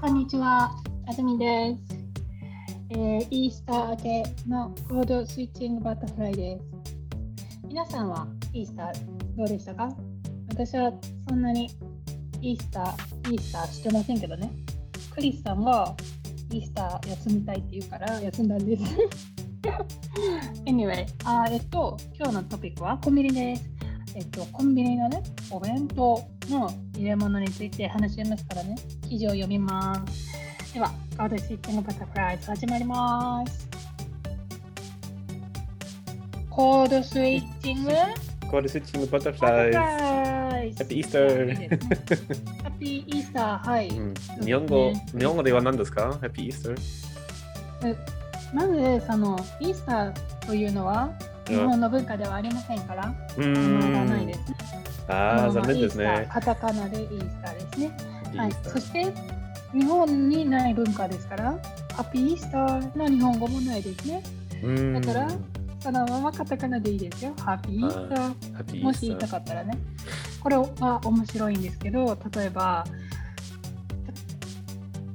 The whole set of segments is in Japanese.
こんにちは、あずみです。えーイースター明けのコードスイッチングバタフライです。皆さんはイースターどうでしたか？私はそんなにイースター、イースターしてませんけどね。クリスさんがイースター休みたいって言うから休んだんです。anyway、あーえっと、今日のトピックはコンビニです。えっと、コンビニのね、お弁当の入れ物について話しますからね、記事を読みます。では、カードシッティングバタフライズ始まります。コードスイッチング？バコードスイッチングバタフライズ。ライズ。Happy Easter いいですねハッピーイースター、はい。うん日本語、日本語では何ですか ?Happy Easter? まず、その、イースターというのは、日本の文化ではありませんから、う名前がないんで。すね。ああ、残念ですね。カタカナでイースターですね。はい、そして日本にない文化ですから、ハッピーイースターの日本語もないですね。うんだからそのままカタカナでいいですよ。ハッピーイースター。Happy もし言いた。かったらね。これは面白いんですけど、例えば、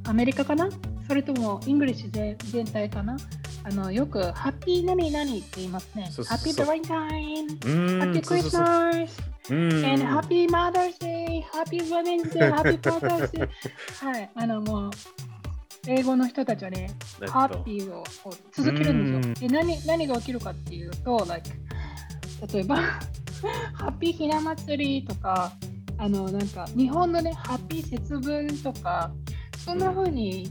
アメリカかな？それとも English 全全体かな？あのよく、ハッピー何々って言いますね。ハッピーバレンタイン、うんハッピークリスマス。うん And Happy Mother's Day, Happy Women's Day, Happy Father's Day. はい、あのもう、英語の人たちはね、えっとハッピーを続けるんですよ。うんで何、何が起きるかっていうと、like、例えば、ハッピーひな祭りとか、あの、なんか、日本のね、ハッピー節分とか、そんな風に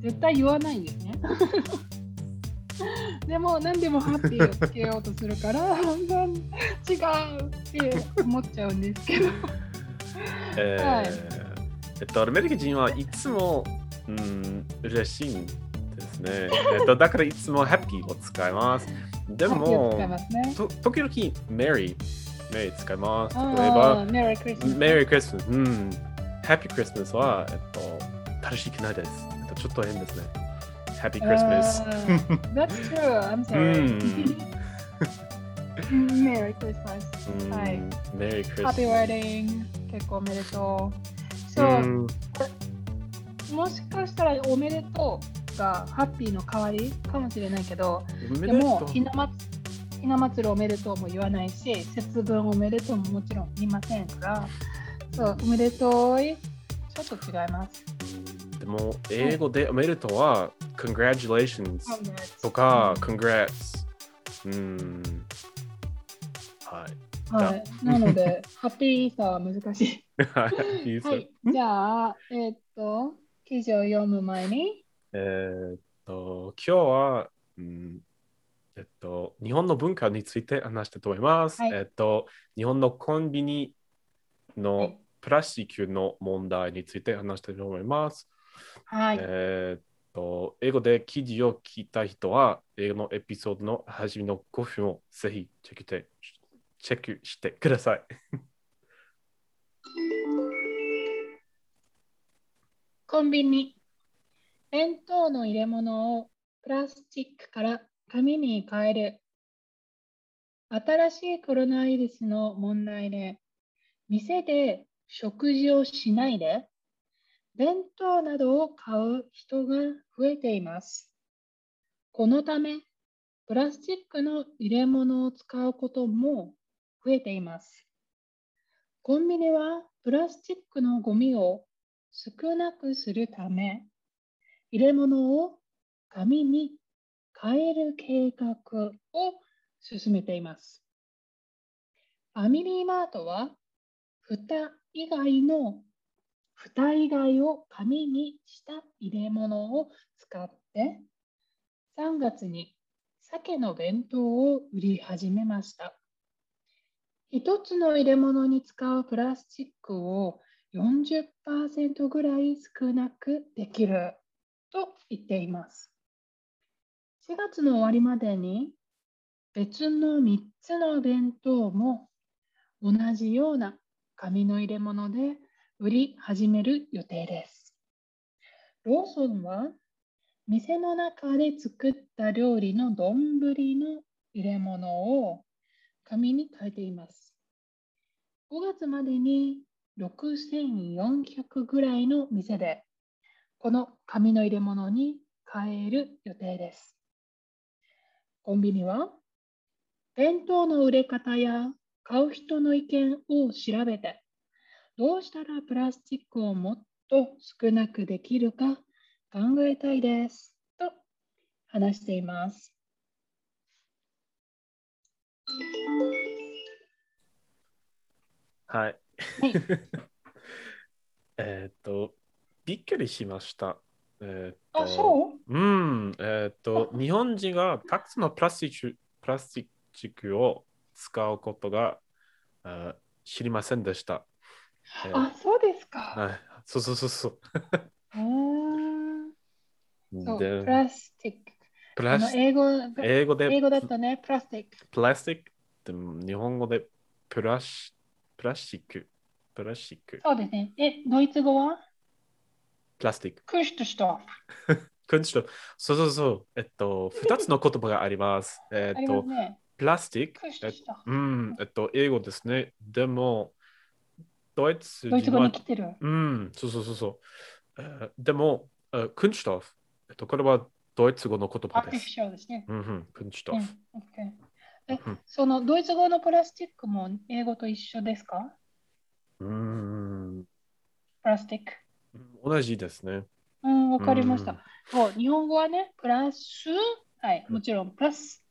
絶対言わないんですね。でも何でもハッピーをつけようとするから 違うって思っちゃうんですけど えーはいえっと、アメリカ人はいつも、うん、嬉しいんですね。えっと、だからいつもハッピーをも使い、ますね。と時々 Mary、Mary 使います。例えあばあ、、メリークリスマス。Merry Christmas。うん。Happy Christmas は、えっと、正しくないです。えっと、ちょっと変ですね。Happy Christmas。あー That's true. I'm う sorry. ん。メリークリスマス。うんはい。Merry Happy Christmas。Wedding. 結構おめでとう。そうう、んもしかしたらおめでとうがハッピーの代わりかもしれないけど、ででもひな祭ひな祭りおめでとうも言わないし、節分おめでとうももちろん言いませんから、そう、おめでとういちょっと違います。でも、英語でおめでとうは、Congratulations とか、Congrats。うん。はい。はい、なので、ハッピーイースターは難しい。はい。じゃあ、えーっと、記事を読む前に、えーっと、今日は、うん、えっと、日本の文化について話したいと思います。はいえっと、日本のコンビニはのいプラスチックの問題について話したいと思います。はい、えーっと、英語で記事を聞いた人は、英語のエピソードの初めの5分をぜひチェックしてチェックしてください。コンビニ。弁当の入れ物をプラスチックから紙に変える。新しいコロナウイルスの問題で、店で食事をしないで、弁当などを買う人が増えています。このため、プラスチックの入れ物を使うことも増えています。コンビニはプラスチックのゴミを少なくするため、入れ物を紙に変える計画を進めています。ファミリーマートは、蓋以外の、蓋以外を紙にした入れ物を使って、3月に鮭の弁当を売り始めました。一つの入れ物に使うプラスチックを40%ぐらい少なくできると言っています。4月の終わりまでに別の3つの弁当も同じような紙の入れ物で売り始める予定です。ローソンは店の中で作った料理の丼の入れ物を紙に変えています。5月までに6400ぐらいの店でこの紙の入れ物に変える予定です。コンビニは弁当の売れ方や買う人の意見を調べて、どうしたらプラスチックをもっと少なくできるか考えたいです。と話しています。はい。はい えっと、びっくりしました。えーっあ、とそう？うん、えーっと、日本人がたくさんのプラスチックプラスチックを使うことがあ知りませんでした。えーあ、そうですか。はい、そうそうそうそう。そうでプラスチック。プラス英語英語で英語だとね、プラスチック。プラスチックでも日本語でプラシプラスチック。プラスチック。そうですね。え、ドイツ語は？プラスチック。クシュトシトクンストそうそうそう。えっと、二つの言葉があります。えっと、ね。プラスチック。えクシュトシトうん、えっと、英語ですね。でも、ドイツドイツ人は語に来てる。うん、そうそうそうそう。えーでも、えー、クンシュトフ。えっと、これはドイツ語の言葉ですアーですね。うんうん、クンシュトうんフ。えうんそのドイツ語のプラスチックも英語と一緒ですか？うん、プラスチック。同じですね。うん、わかりましうんた。そう、日本語はね、プラス、はい、もちろんプラス。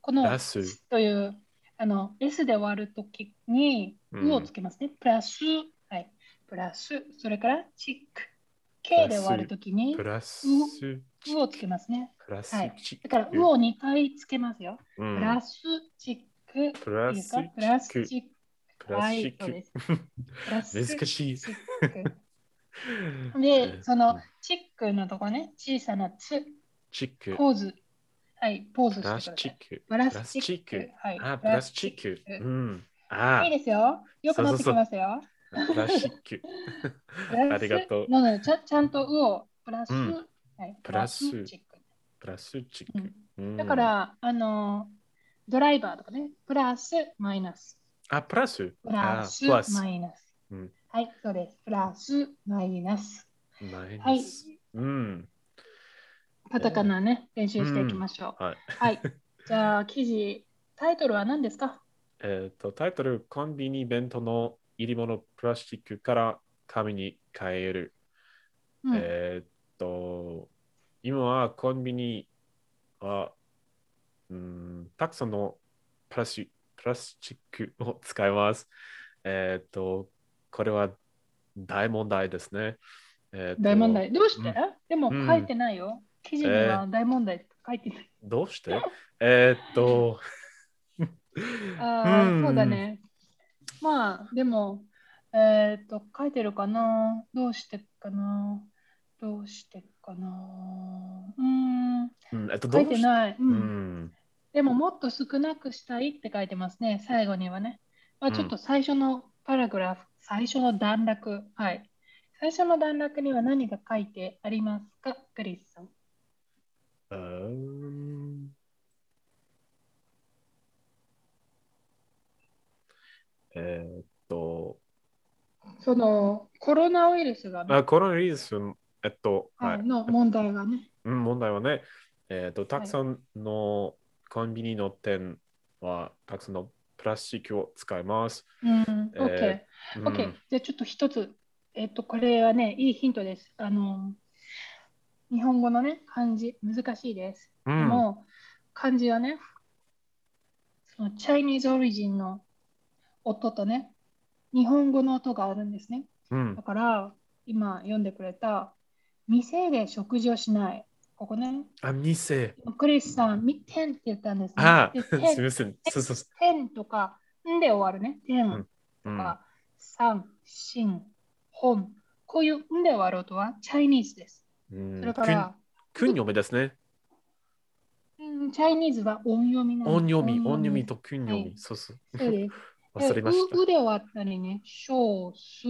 このプラスという、あの、S で割るときに、うをつけますね。プラス、はい、プラス、それからチック。K で割るときに、プラス、うをつけますね。プラスはいチック。だから、うを2回つけますよ。うんプラスチック。プラスいいですかプラスチック。プラスチック。難しい。チック。で、そのチックのとこね、小さなつ、チック。ポーズ。はい、ポーズプしてくラださい。スチック。プラスチック。はい。あ。プラスチックうん。あいいですよ。よくなってきましたよ。プラスチック。ありがとうなのでちゃ、ちゃんとうをプラス、うんはい、プラスチック。プラスチッうクん。だか、ら、あの、ドライバーとかね、プラス、マイナス。あ、プラス？プラス、あプラスマイナス。うんはい、そうです。プラス、マイナス。マイはい。ナス。うん。カタカナね、練習していきましょう。はい。はい。じゃあ、記事、タイトルは何ですか？えっと、タイトル、コンビニ弁当の入り物プラスチックから紙に変える。うんえーっと、今はコンビニは、うん、たくさんのプラスチプラスチックを使います。えーっと、これは大問題ですね。えー大問題？どうして、うんでもうん書いてないよ。記事には大問題って書いてない。どうして？えーっと、ああ、うんそうだね。まあ、でも、えっと、書いてるかな？どうしてかな？どうしてかな？うーん、うんえっと、書いうてない。う。うんん。でも、もっと少なくしたいって書いてますね。最後にはね。まあ、うんちょっと最初のパラグラフ、最初の段落。はい。最初の段落には何が書いてありますか？クリスさん。うーんえーっと、その、コロナウイルスがね、あコロナウイルス、えっと、は、はいい。の問題がね。うん、問題はね、えっと、たくさんのコンビニの店は、たくさんのプラスチックを使います。うん、え OK。うん OK。じゃあちょっと一つ、えっと、これはね、いいヒントです。あの、日本語のね、漢字、難しいです。うんでも、漢字はね、そのチャイニーズオリジンの音とね、日本語の音があるんですね。うんだから、今読んでくれた、店で食事をしない。ここね、あ、店。クリスさん、み店って言ったんですね。あ、で すみ店ません。そうそうそ店とか、んで終わるね。店。う。うん、とか、三、新、本。こういうんで終わる音はチャイニーズです。うんそれから、くん読みですね。うんチャイニーズは音読みな音読み、音音読みとくん読み。はいそうそう。そうです。忘れましたう。うで終わったりね、小、数、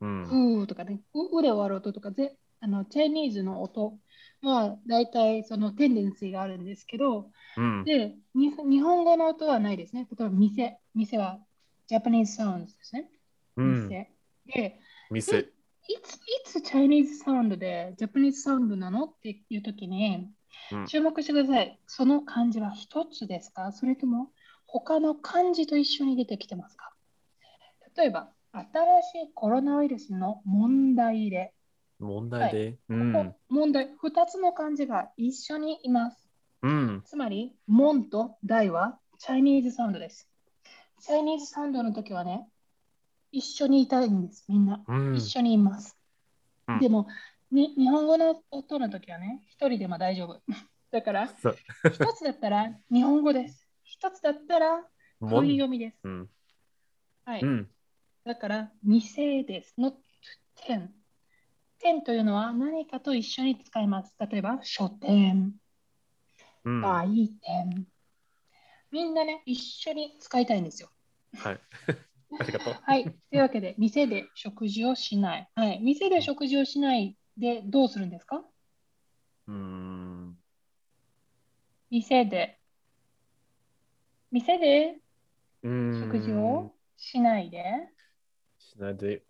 うん。ふとかね、ううで終わる音とかぜあの、チャイニーズの音は大体そのテンデンシーがあるんですけど、うん。で、に日本語の音はないですね。例えば、店。店はジャパニーズサウンドですね。うん。店。で、店。つ、いつチャイニーズサウンドでジャパニーズサウンドなのっていうときに、うん注目してください。その漢字は一つですか？それとも他の漢字と一緒に出てきてますか？例えば、新しいコロナウイルスの問題で、問題で？うこん。こ問題、二つの漢字が一緒にいます。うん。つまり、門と大はチャイニーズサウンドです。チャイニーズサウンドの時はね、一緒にいたいんです、みんな。うん。一緒にいます。うんでもに、日本語の音の時はね、一人でも大丈夫。だから、一つだったら日本語です。一つだったらも問ん読みです。うん。はい。うん。だから、店です。not ten というのは何かと一緒に使います。例えば、書店、売店。みんなね、一緒に使いたいんですよ。い。ありがとう。はい。というわけで、店で食事をしない。はい。店で食事をしないでどうするんですか？うん。店で。店でうん。食事をしないで、しないで。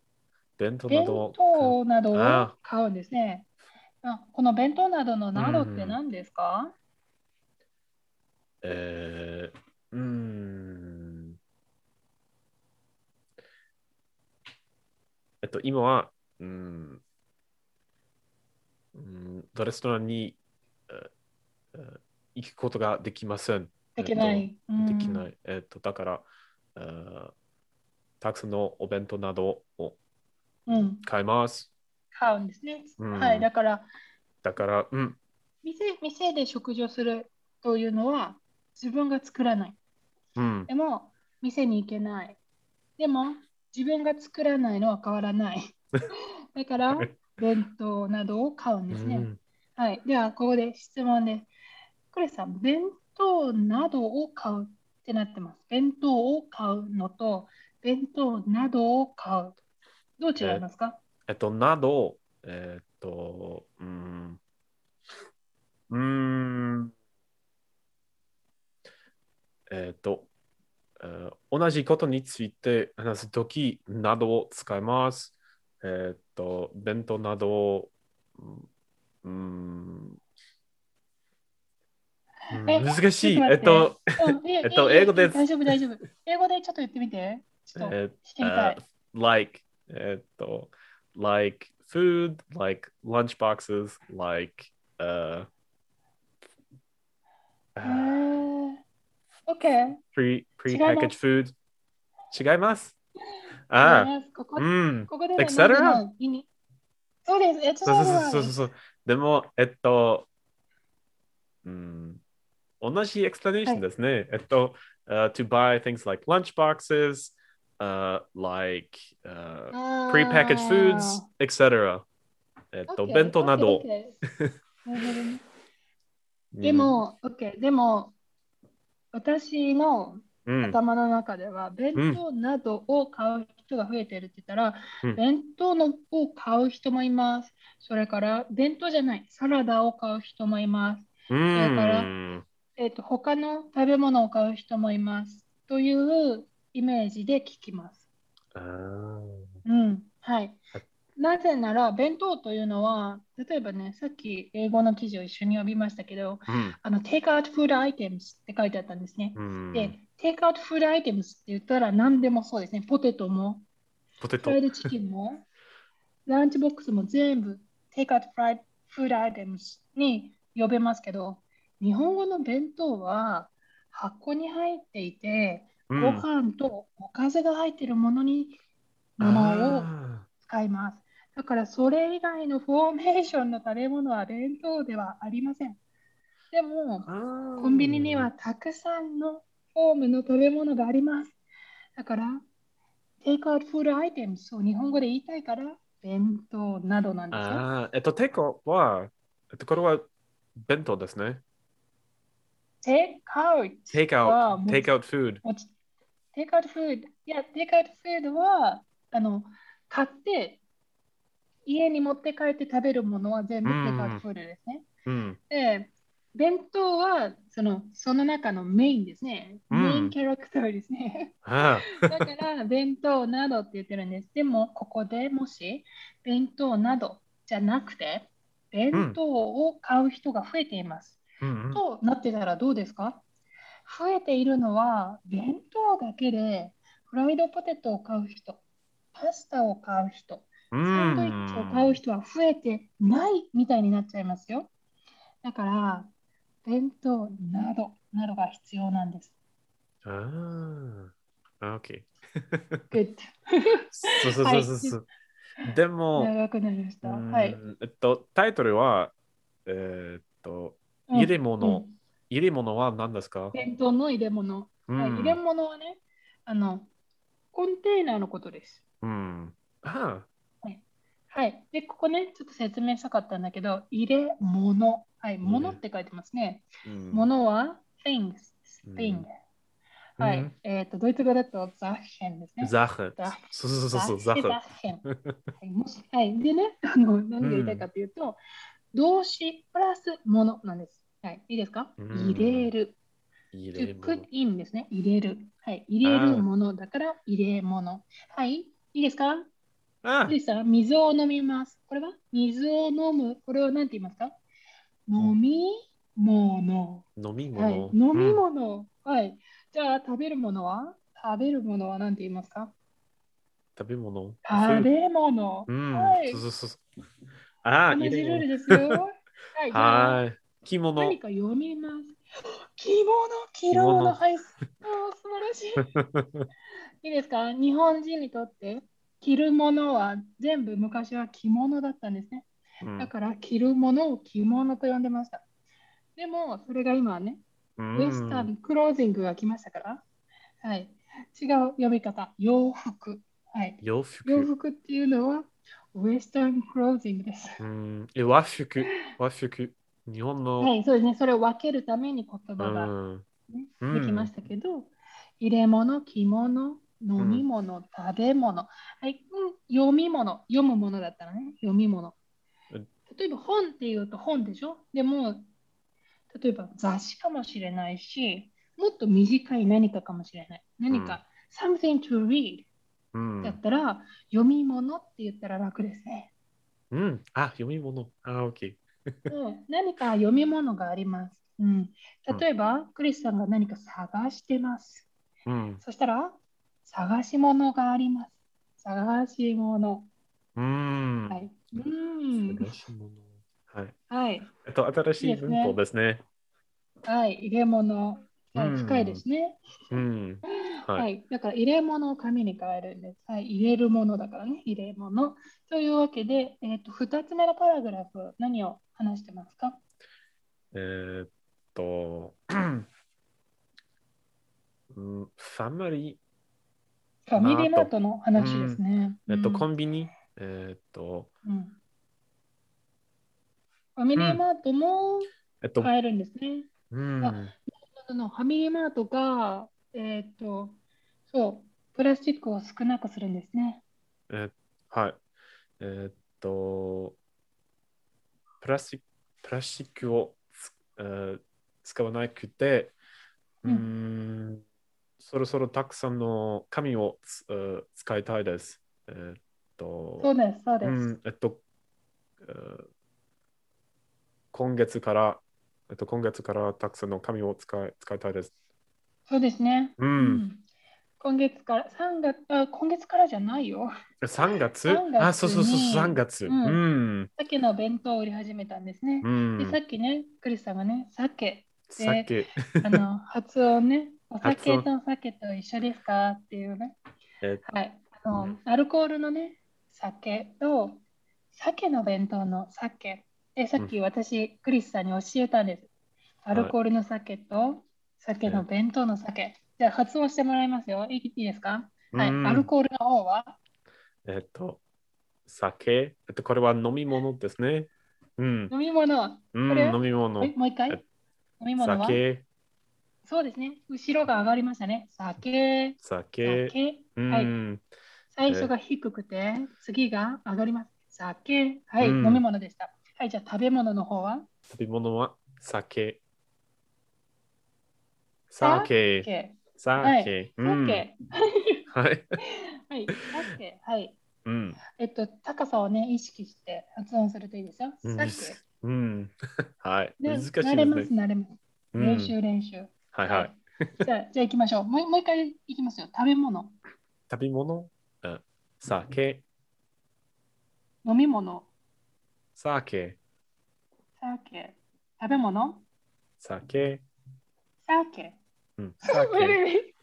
弁当な弁ど。当などをあ買うんですね。あこの弁当などのなどって何ですか、えー、うん。えっと、今は、うん、うんレストランに、ええ行くことができません。できない。えっとできい。ない。えっと、だから、えーたくさんのお弁当などをうん。買います。買うんですね。うんはい。だからだから、うん、店、店で食事をするというのは自分が作らない。うん、でも、店に行けない。でも、自分が作らないのは変わらない。だから、弁当などを買うんですね。うんはい。では、ここで質問です。クレさん、弁当などを買うってなってます。弁当を買うのと、弁当などを買う。どう違いますか、えっと、など、えっと、うん、うん、えっと、えー同じことについて話すときなどを使います。えっと、弁当などを、うん、うん難しい。えっと、えっと英語です大丈夫、大丈夫。英語でちょっと言ってみて。ちょっと like, えっと、like food, like lunch boxes, like, uh, へ uh, ー OK。pre 違います prepackaged food？違います。ああ、ここうん。ここでそうです。えっと、そうそうそうそうそう。でも、えっと、うん、同じエクスプラネーションですね。えっと、uh, to buy things like lunch boxes, uh, like, uh, prepackaged foods, etc. えっと、OK 弁当など OK。なるほどねうんで、も、OK。でも、私のうん、頭の中では、弁当などを買う人が増えてるって言ったら、うん弁当のを買う人もいます。それから、弁当じゃない、サラダを買う人もいます。うん、だからえっと、他の食べ物を買う人もいます。というイメージで聞きます。あーうん、はいはい。なぜなら、弁当というのは、例えばね、さっき英語の記事を一緒に読みましたけど、うんあの、take out food items って書いてあったんですね。うん、で、take out food items って言ったら何でもそうですね。ポテトも、ポテトフライ。ドチキンも、ランチボックスも全部 take out fried food items に呼べますけど、日本語の弁当は箱に入っていて、うんご飯とおかずが入っているものに、ものをあ使います。だからそれ以外のフォーメーションの食べ物は弁当ではありません。でも、ーコンビニにはたくさんのフォームの食べ物があります。だから、テイクアウトフードアイテムスを日本語で言いたいから、弁当などなんですよ。えっと、テイクアウトは、えっと、これは弁当ですね。テイクアウト。テイクアウト、はもうテイクアウトフード。もちテイクアウトフード。いや、テイクアウトフードは、あの、買って、家に持って帰って食べるものは全部うんテイクアウトフードですね。うん。で、弁当はそのその中のメインですね。うんメインキャラクターですね。あだから、弁当などって言ってるんです。でも、ここでもし、弁当などじゃなくて、弁当を買う人が増えています。となってたらどうですか？増えているのは、弁当だけで、フライドポテトを買う人、パスタを買う人、サンドイッチを買う人は増えてないみたいになっちゃいますよ。だから、弁当などなどが必要なんです。ああ。OK。Good そうそうそうそうそう。でも、長くなりました。うんはい。えっと、タイトルは、えーっと、うん入れ物。うん入れ物は何ですか？弁当の入れ物。うんはい、入れ物はね、あの、コンテーナーのことです。うん。あはい。で、ここね、ちょっと説明したかったんだけど、入れ物。はい、物って書いてますね。あ。うん物は things, うん thing。はい。うんえっ、と、ドイツ語だとザッヘンですね。ザヘザそうそうそうそう、ザヘザッヘン。はい。でね、あの何が言いたいかというと、動詞プラス物なんです。はい。いいですか、うん入れる。入れ put 物。in ですね。入れる。はい。入れるものだから入れ物。はい。いいですか？あいいですか水を飲みます。これは？水を飲む。これを何て言いますか？飲み物。飲みはい。物。飲み物。はい。じゃあ食べるものは？食べるものは何て言いますか？食べ物？食べ物。うん。はいそうそうそう。ああ、同。じルールですよ。はい。着物。何か読みます。着物、着るもの。はい。素晴らしい。いいですか？日本人にとって着るものは全部昔は着物だったんですね。うんだから着るものを着物と呼んでました。でもそれが今はね、うんウエスタンクロージングが来ましたから、はい、違う読み方、洋服。はい、洋服。洋服っていうのはウエスタンクロージングです。うん。え、和服。和服。日本の。はい、そうですね。それを分けるために言う葉が、ん。ねうんできましたけど、入れ物、着物、飲み物、食べ物、はい、うん、読み物、読むものだったらね、読み物うん。例えば本っていうと本でしょ？でも、例えば雑誌かもしれないし、もっと短い何かかもしれない。何か、something to read うんだったら、読み物って言ったら楽ですね。うん。あ、読み物。あ、OK。うん、何か読み物があります。うん、例えば、クリスさんが何か探してます。うん。そしたら、探し物があります。探し物。うん。はい。うん。探し物。はい。はい。えっと、新しい文法ですね。はい。入れ物。はい。うん深いですね。うん。は。はいい。だから、入れ物を紙に変えるんです。はい。入れるものだからね。入れ物。というわけで、えっ、と、2つ目のパラグラフ、何を話してますか？えーっと、うんファミリファミリーマートの話ですね。ー、えっと、うんコンビニ、えーっと、うんファミリーマートもえっと、買えるんですね。うん。あそのファミリーマートが、えっ、と、そう、プラスチックを少なくするんですね。えはい。えーっと、プラスチック、プラスチックをつ、えー使わなくて、ううんん、そろそろたくさんの紙をつ、えー使いたいです。えーっと、そうです、そうです。うん、えっと、えー今月から、えっと、今月からたくさんの紙を使い使いたいです。そうですね。うん。今月から、3月、あ、今月からじゃないよ。3月？3月あ、そうそうそう、に3月。ううんん。さっきの弁当を売り始めたんですね。うん。で、さっきね、クリスさんがね、鮭、酒。あの、発音ね、お酒発と酒と一緒ですかっていうね。えはい。あの、うんアルコールのね、酒と、鮭の弁当の鮭。で、さっき私、クリスさんに教えたんです。アルコールの鮭と、鮭の弁当の鮭。じゃあ、発音してもらいますよ。いいですか？はい。うんアルコールの方は、えっと、酒。えっと、これは飲み物ですね。うん。飲み物。うん、飲み物。えもう一回？え飲み物は？酒、そうですね。後ろが上がりましたね。酒。酒。酒。うはい。ん。最初が低くて、次が上がります。酒。はい。うん飲み物でした。はい。じゃあ、食べ物の方は？食べ物は？酒。酒。酒。はい。はい。酒。はい。うん。えっと、高さをね、意識して発音するといいですよ。うん酒。うん。はい。ね難しいです慣れます、ね。慣れます。うん練習、練習。はいはい。じゃあ、じゃあ行きましょう。もうもう一回行きますよ。食べ物、食べ物？うん酒。飲み物、酒。酒。食べ物、酒。酒。うん。酒。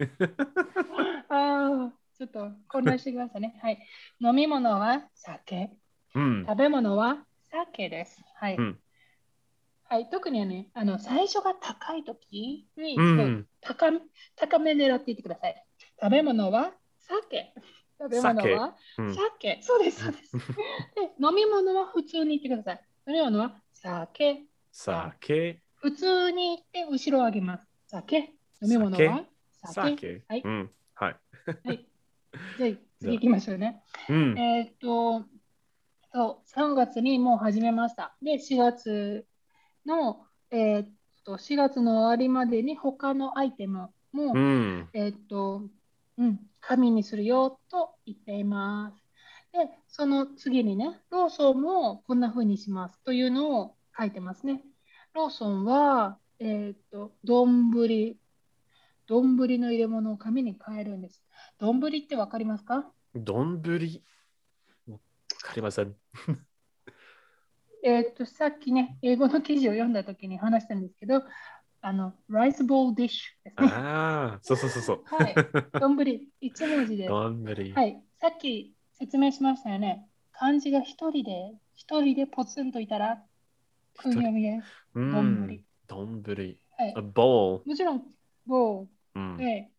ああ、ちょっと混乱してきましたね。はい。飲み物は？酒。うん。食べ物は？酒です。はい。うんはい、特にね、あの最初が高いときに、うん。高め高め狙っていってください。食べ物は？酒。食べ物は？うん。酒。そうです、そうです。で、飲み物は普通に言ってください。飲み物は？酒。酒。普通に言って後ろを上げます。酒。飲み物は？酒。酒。はいうん。はい。はい。じゃあ次行きましょうね。うん。えーっと、そう、3月にもう始めました。で、4月の、えーっと、4月の終わりまでに他のアイテムも、うん。えーっと、うん、紙にするよと言っています。で、その次にね、ローソンもこんな風にしますというのを書いてますね。ローソンは、えーっと、丼、丼の入れ物を紙に変えるんです。丼ってわかりますか？どんぶり。わかりません。えーっと、さっきね、英語の記事を読んだときに話したんですけど、あの、ライスボールディッシュですね。ああ、そうそうそうそう。はい。丼、一文字です。はどんぶり。い。さっき説明しましたよね。漢字が一人で、一人でポツンといたら、訓読みです。う丼ん。どんぶり。はい A。bowl。もちろん、ボうんール。で、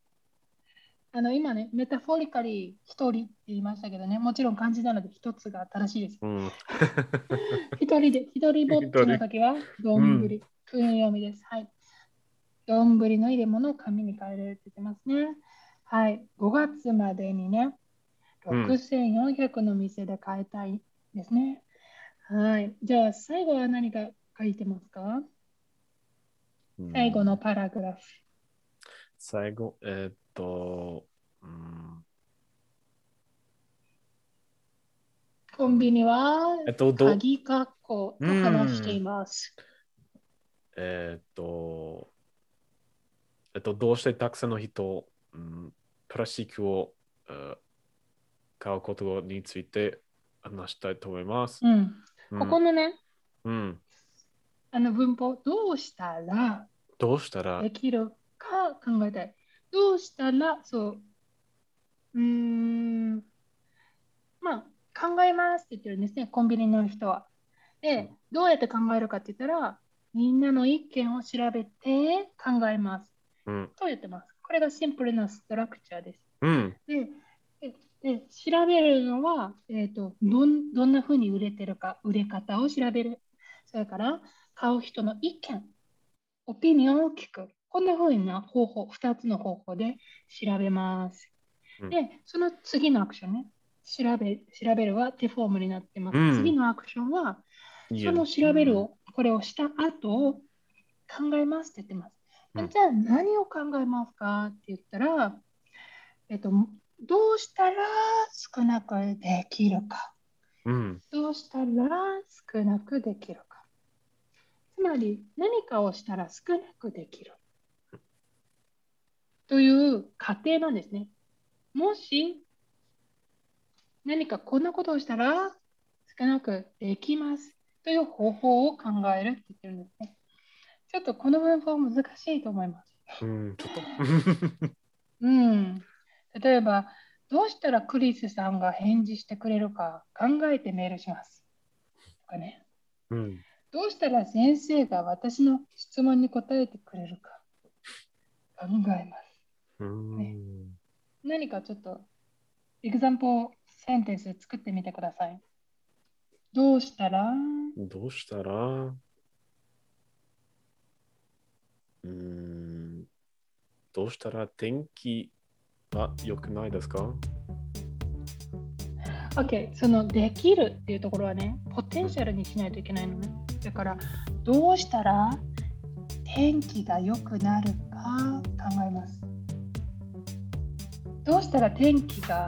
あの、今ね、メタフォリカリー一人って言いましたけどね、もちろん漢字なので一つが正しいです。うん。一人で、一人ぼっちの時は、どんぶり、訓読みです。はい。どんぶりの入れ物を紙に変えれるってますね。はい。5月までにね、うん6400の店で買いたいですね。はい。じゃあ、最後は何か書いてますか？最後のパラグラフ。最後、えーっと、うん、コンビニはえっと、ど、鍵括弧と話しています。えーっと、えっと、どうしてたくさんの人、うん、プラスチックを、えー買うことについて話したいと思います。うん。うんここのね、うん、あの文法、どうしたらどうしたらで、きるか考えたい。どうしたら、そう、うーん、まあ、考えますって言ってるんですね、コンビニの人は。で、どうやって考えるかって言ったら、みんなの意見を調べて考えます。うん、と言ってます。これがシンプルなストラクチャーです。うん、で、でで調べるのは、えーとどん、どんなふうに売れてるか、売れ方を調べる。それから、買う人の意見、オピニオンを聞く。こんなふうな方法、2つの方法で調べます。うんで、その次のアクションね。調べ調べるは手フォームになってます。うん次のアクションは、その調べるを、これをした後、考えますって言ってます。うんじゃあ何を考えますかって言ったら、えっと、どうしたら少なくできるか。うん、どうしたら少なくできるか。つまり何かをしたら少なくできる。という過程なんですね。もし何かこんなことをしたら少なくできますという方法を考えるって言ってるんですね。ちょっとこの文法難しいと思います。うん、ちょっと。うん。例えば、どうしたらクリスさんが返事してくれるか考えてメールします。とかね。うん、どうしたら先生が私の質問に答えてくれるか考えます。うん、ね何かちょっと、エグザンポセンテンス作ってみてください。どうしたら？どうしたら、うん、どうしたら天気は良くないですか？OK、そのできるっていうところはね、ポテンシャルにしないといけないのね。だから、どうしたら天気が良くなるかあ考えます。どうしたら天気が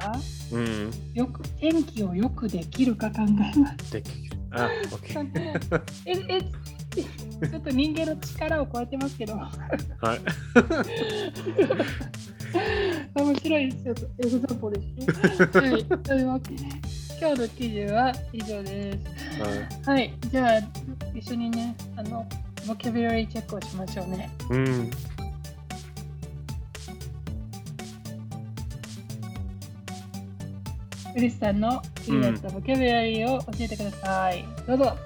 うん。よく天気をよくできるか考えます。できる。あ、OK。ええ ちょっと人間の力を超えてますけど、はい。面白いですよ。エグザンポですね。はい、というわけで、今日の記事は以上です。はいはい、じゃあ、一緒にね、あの、ボキャブラリーチェックをしましょうね。うん。ウリスさんの気になったボキャブラリーを教えてください。どうぞ。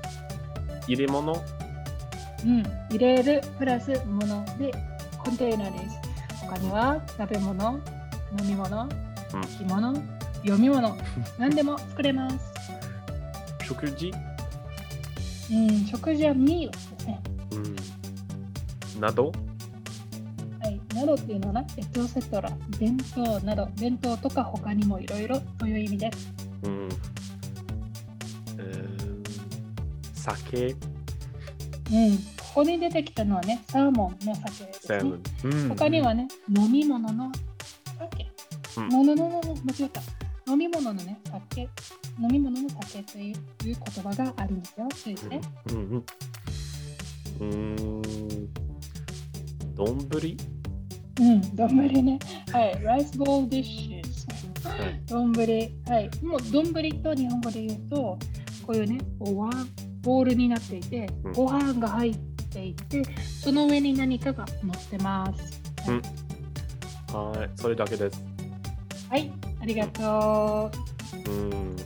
入れ物？うん、入れるプラス物でコンテイナーです。他には食べ物、飲み物、うん着物、読み物、何でも作れます。食事？うん、食事はミールですね。うん。など？はい、などっていうのはな、エトセトラ、弁当など、弁当とか他にもいろいろという意味です。うん。えー酒？うん、ここに出てきたのはね、サーモンの酒ですね。うん。他にはね、飲み物の酒。うんののののの間違った。飲み物のね、酒。飲み物の酒という言葉があるんですよ。注意して。うんうん。うーん。どんぶりうん、丼ね。はい、ライスボールディッシュ。はい。丼はい。もう丼と日本語で言うと、こういうね、おわん、ボールになっていてうん、ご飯が入っていて、その上に何かが乗ってます。はい。それだけです。はい、ありがとう。うん。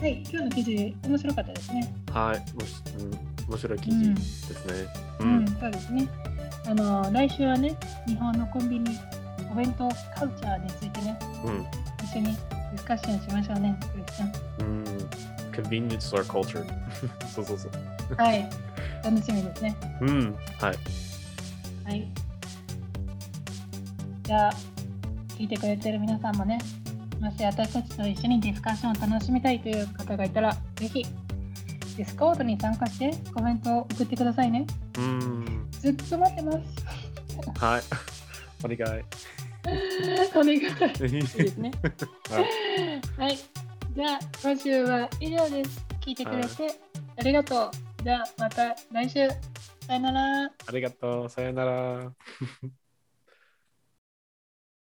はい、今日の記事、面白かったですね。はい。もし、うん、面白い記事ですね。ううん、そうですね。あの、来週はね、日本のコンビニ、お弁当カルチャーについてね、うん。一緒にディスカッションしましょうね。うん。convenience or culture. そうそうそう。はい、楽しみですね。うん。はい。はい。じゃあ、聞いてくれてる皆さんもね、もし私たちと一緒にディスカッションを楽しみたいという方がいたら、ぜひ、ディスコードに参加してコメントを送ってくださいね。うん。ずっと待ってます。はい。お願い。お願い。いいですね。はいはい。じゃあ、今週は以上です。聞いてくれてありがとう。じゃあ、また来週。さよなら。ありがとう。さよなら。